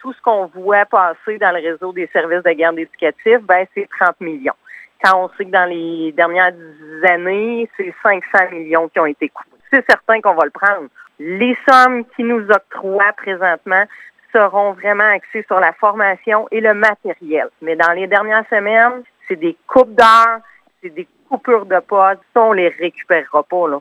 tout ce qu'on voit passer dans le réseau des services de garde éducatifs, ben, c'est 30 millions. Quand on sait que dans les dernières années, c'est 500 millions qui ont été coupés. C'est certain qu'on va le prendre. Les sommes qui nous octroient présentement seront vraiment axées sur la formation et le matériel. Mais dans les dernières semaines, c'est des coupes d'heures, c'est des coupures de postes. Ça, on les récupérera pas, là.